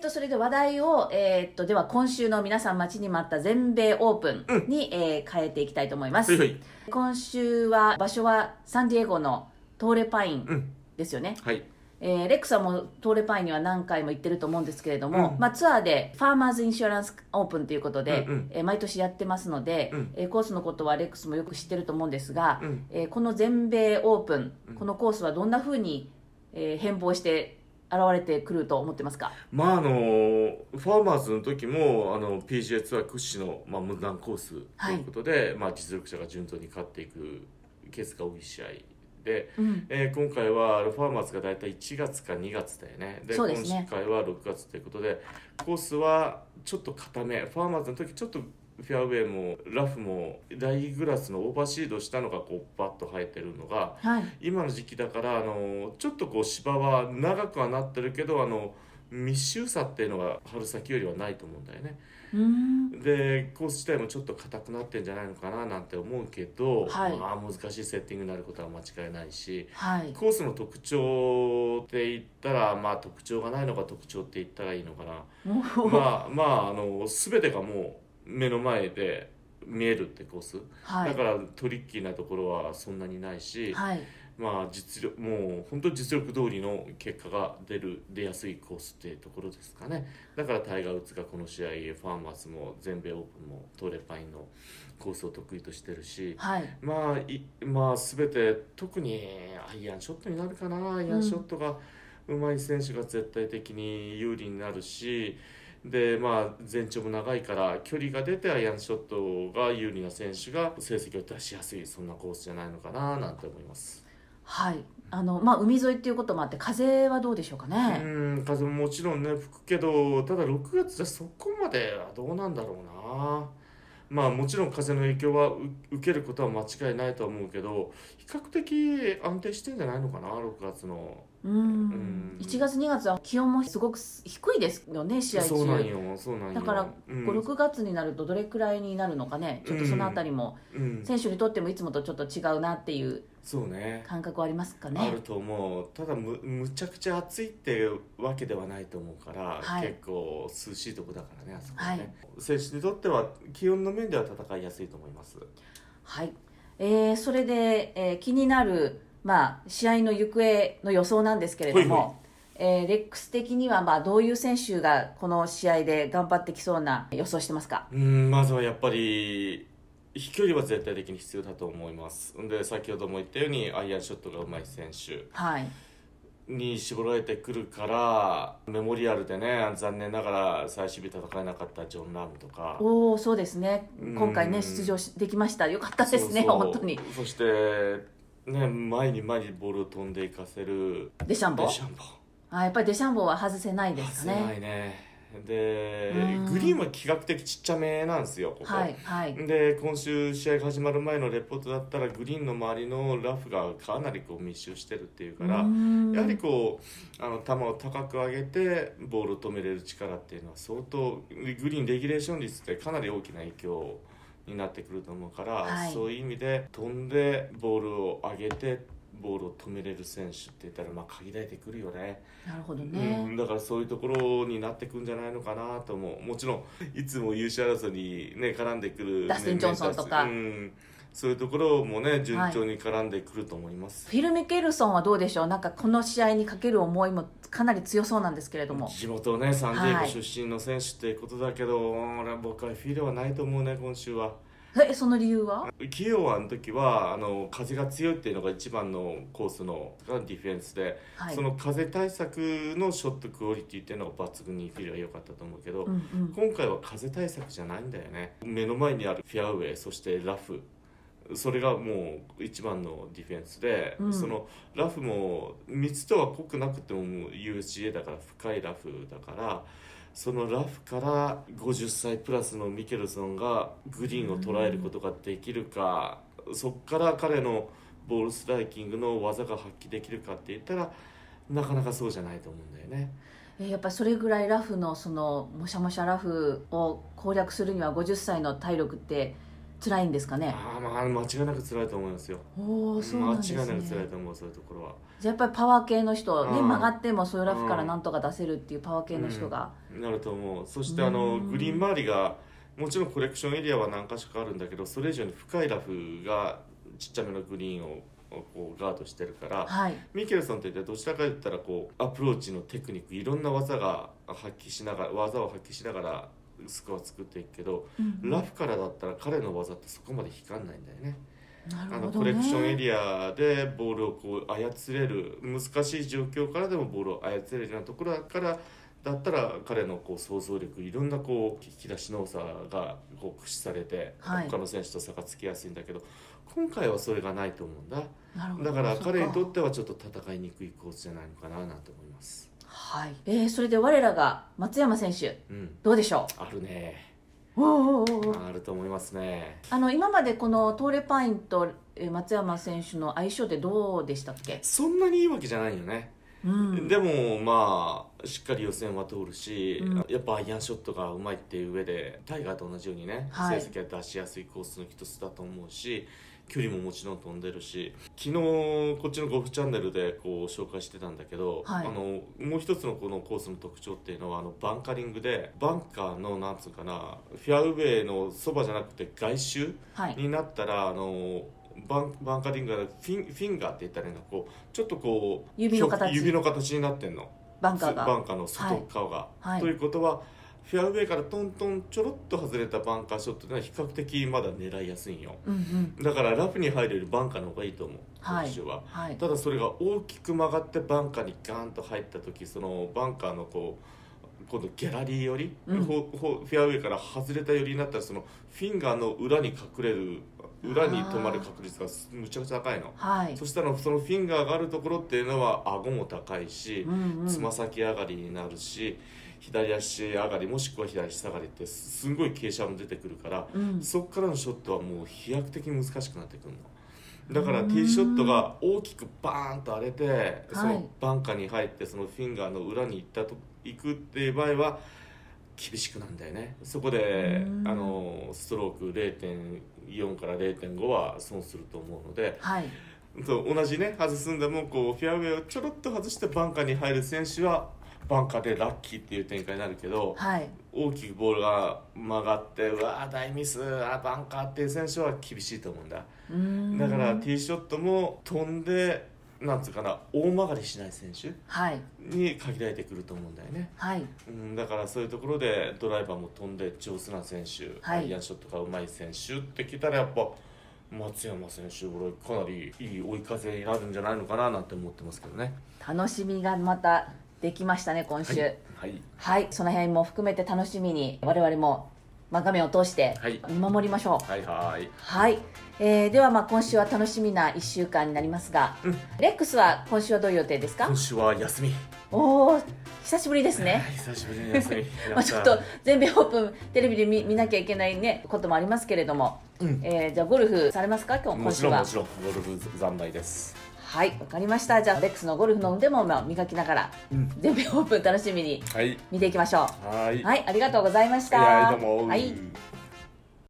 ー、とそれで話題を、えー、とでは今週の皆さん待ちに待った全米オープンに、えー変えていきたいと思います、はいはい。今週は場所はサンディエゴのトーレパインうん。ですよね、はい。えーレックさんもトーレパインには何回も行ってると思うんですけれども、うん。まあ、ツアーでファーマーズインシュアランスオープンということで、うんうん。えー毎年やってますので、うん。えーコースのことはレックスもよく知ってると思うんですが、うん。えーこの全米オープン、うん。このコースはどんなふうに、えー変貌して現れてくると思ってますか？まああのファーマーズの時もあの PGA ツアー屈指の、まあ、無難コースということで、まあ、実力者が順当に勝っていくケースが多い試合で、うん。えー今回はファーマーズが大体1月か2月だよね。でね。今回は6月ということでコースはちょっと固め。ファーマーズの時ちょっとフェアウェイもラフも大グラスのオーバーシードしたのがこうバッと生えてるのがはい。今の時期だからあのちょっとこう芝は長くはなってるけどあの密集さっていうのが春先よりはないと思うんだよね。でコース自体もちょっと硬くなってんじゃないのかななんて思うけど、はい。まあ難しいセッティングになることは間違いないしはい。コースの特徴って言ったらまあ特徴がないのが特徴って言ったらいいのかな。まあまああの全てがもう目の前で見えるってコース、はい。だからトリッキーなところはそんなにないし、はい。まあ実力もう本当に実力通りの結果が出る出やすいコースっていうところですかね。だからタイガー・ウッズがこの試合ファーマーズも全米オープンもトーレパインのコースを得意としてるしはい。まあいまあ全て特にアイアンショットになるかな。アイアンショットが上手い選手が絶対的に有利になるしでまあ全長も長いから距離が出てアイアンショットが有利な選手が成績を出しやすいそんなコースじゃないのかななんて思います。はい。あのまあ海沿いっていうこともあって風はどうでしょうかね、うん風ももちろんね吹くけどただ6月じゃそこまではどうなんだろうなまあもちろん風の影響はう受けることは間違いないとは思うけど比較的安定してんじゃないのかな6月の。うん。うん。1月2月は気温もすごく低いですよね試合中。そうなんよそうなんよ。だからうん。56月になるとどれくらいになるのかねちょっとそのあたりもうん、選手にとってもいつもとちょっと違うなっていうそうね。感覚はありますかあねると思う。ただむむちゃくちゃ暑いってわけではないと思うから、はい。結構涼しいとこだからねあそこはね、選手にとっては気温の面では戦いやすいと思います。はい、えーそれで、えー気になる、まあ、試合の行方の予想なんですけれども、はいはい。えーレックス的には、まあ、どういう選手がこの試合で頑張ってきそうな予想してますか？うんまずはやっぱり飛距離は絶対的に必要だと思います。で先ほども言ったようにアイアンショットが上手い選手はい。に絞られてくるからメモリアルでね残念ながら最終日戦えなかったジョン・ラムとか。おおそうですね。うん。今回ね出場しできました。よかったですねそう。本当に。そしてね前に前にボールを飛んでいかせるデシャンボ？デシャンボ。あやっぱりデシャンボは外せないですか外せなねいねでうん。グリーンは比較的ちっちゃめなんですよここ、はいはい。で今週試合が始まる前のレポートだったらグリーンの周りのラフがかなりこう密集してるっていうからうん。やはりこうあの球を高く上げてボールを止めれる力っていうのは相当グリーンレギュレーション率ってかなり大きな影響になってくると思うから、はい。そういう意味で飛んでボールを上げてボールを止めれる選手って言ったらまあ限られてくるよね。なるほどうねん、だからそういうところになってくんじゃないのかなと思う。もちろんいつも優勝争いに、ね、絡んでくるダスティンジョンソンとか。うん、そういうところもね順調に絡んでくると思います、フィル・ミケルソンはどうでしょう？なんかこの試合にかける思いもかなり強そうなんですけれども。地元ねサンディエはい。ゴ出身の選手っていうことだけど、俺は僕はフィルはないと思うね今週はえその理由は？キヨワの時はあの風が強いっていうのが一番のコースのディフェンスで、はい。その風対策のショットクオリティっていうのが抜群にフィルは良かったと思うけど、うんうん。今回は風対策じゃないんだよね。目の前にあるフェアウェイそしてラフそれがもう一番のディフェンスで、うん。そのラフも密とは濃くなくてももう USGA だから深いラフだからそのラフから50歳プラスのミケルソンがグリーンを捉えることができるか、そこから彼のボールストライキングの技が発揮できるかって言ったらなかなかそうじゃないと思うんだよね。やっぱそれぐらいラフのそのもしゃもしゃラフを攻略するには50歳の体力って辛いんですかね？あーまあ間違いなく辛いと思いますよ。おおそうなんですね。間違いなく辛いと思うそういうところは。じゃあやっぱりパワー系の人、ねうん。曲がってもそういうラフからなんとか出せるっていうパワー系の人が、なると思う。そしてあのうんグリーン周りがもちろんコレクションエリアは何か所かあるんだけどそれ以上に深いラフがちっちゃめのグリーンをこうガードしてるからはい。ミケルソンって言ってどちらかといったらこうアプローチのテクニックいろんな技が発揮しながら技を発揮しながらスコア作っていくけどうんラフからだったら彼の技ってそこまで光んないんだよね。なるあのコレクションエリアでボールをこう操れる難しい状況からでもボールを操れるようなところからだったら彼のこう想像力いろんなこう引き出しの多さがこう駆使されて、はい。他の選手と差がつきやすいんだけど今回はそれがないと思うんだ。だから彼にとってはちょっと戦いにくいコースじゃないのかななんて思いますはい、えー、それで我らが松山選手うん。どうでしょあるね。うおーおーあると思いますね。あの今までこのトーレパインとえー松山選手の相性ってどうでしたっけ、そんなにいいわけじゃないよね。うん、でもまあしっかり予選は通るし、うん。やっぱアイアンショットがうまいっていう上でタイガーと同じようにね、はい。成績は出しやすいコースの一つだと思うし距離ももちろん飛んでるし昨日こっちのゴルフチャンネルでこう紹介してたんだけど、はい。あのもう一つのこのコースの特徴っていうのはあのバンカリングでバンカーのなんつうかなフェアウェイのそばじゃなくて外周はい。になったらあのバンバンカリングがフィンフィンガーって言ったらいいの？かこうちょっとこう指の形。指の形になってんの。バンカーが。バンカーの外側が、はいはい。ということはフェアウェイからトントンちょろっと外れたバンカーショットってのは比較的まだ狙いやすいんよ。うんうん。だからラフに入るよりバンカーの方がいいと思うはい特集は、はい。ただそれが大きく曲がってバンカーにガーンと入った時そのバンカーのこう今度ギャラリー寄り、うん。ほほフェアウェイから外れた寄りになったらそのフィンガーの裏に隠れる裏に止まる確率がむちゃくちゃ高いの。はい。そしたらそのフィンガーがあるところっていうのは顎も高いし、うんうん。つま先上がりになるし左足上がりもしくは左足下がりってすんごい傾斜も出てくるから、うん。そこからのショットはもう飛躍的に難しくなってくるの。だからティーショットが大きくバーンと荒れてそのバンカーに入ってそのフィンガーの裏に行ったと行くっていう場合は厳しくなんだよね。そこでうん。あのストローク0.4から0.5は損すると思うのではい。そう同じね外すんでもこうフェアウェイをちょろっと外してバンカーに入る選手はバンカーでラッキーっていう展開になるけどはい。大きくボールが曲がってうわー大ミスあバンカーっていう選手は厳しいと思うんだ。だからティーショットも飛んでなんつうかな大曲がりしない選手？はい。に限られてくると思うんだよね、はい。うん、だからそういうところでドライバーも飛んで上手な選手、はい。アイアンショットが上手い選手ってきたらやっぱ松山選手俺かなりいい追い風になるんじゃないのかななんて思ってますけどね。楽しみがまたできましたね今週。はい。はい、その辺も含めて楽しみに我々も、まあ、画面を通してはい。見守りましょう。はいはい。はい、えーではまあ今週は楽しみな1週間になりますが、うん。レックスは今週はどういう予定ですか？今週は休み。おお久しぶりですね。久しぶりに休み。まあちょっと全米オープンテレビで見見なきゃいけないねこともありますけれども、うん。えーじゃあゴルフされますか？今日も今週は。ちろんもちろん。ゴルフ三昧ですはいわかりました。じゃあレックスのゴルフの腕もまあ磨きながらうん。全米オープン楽しみにはい。見ていきましょう。はい。はいありがとうございました。いやどうも。はい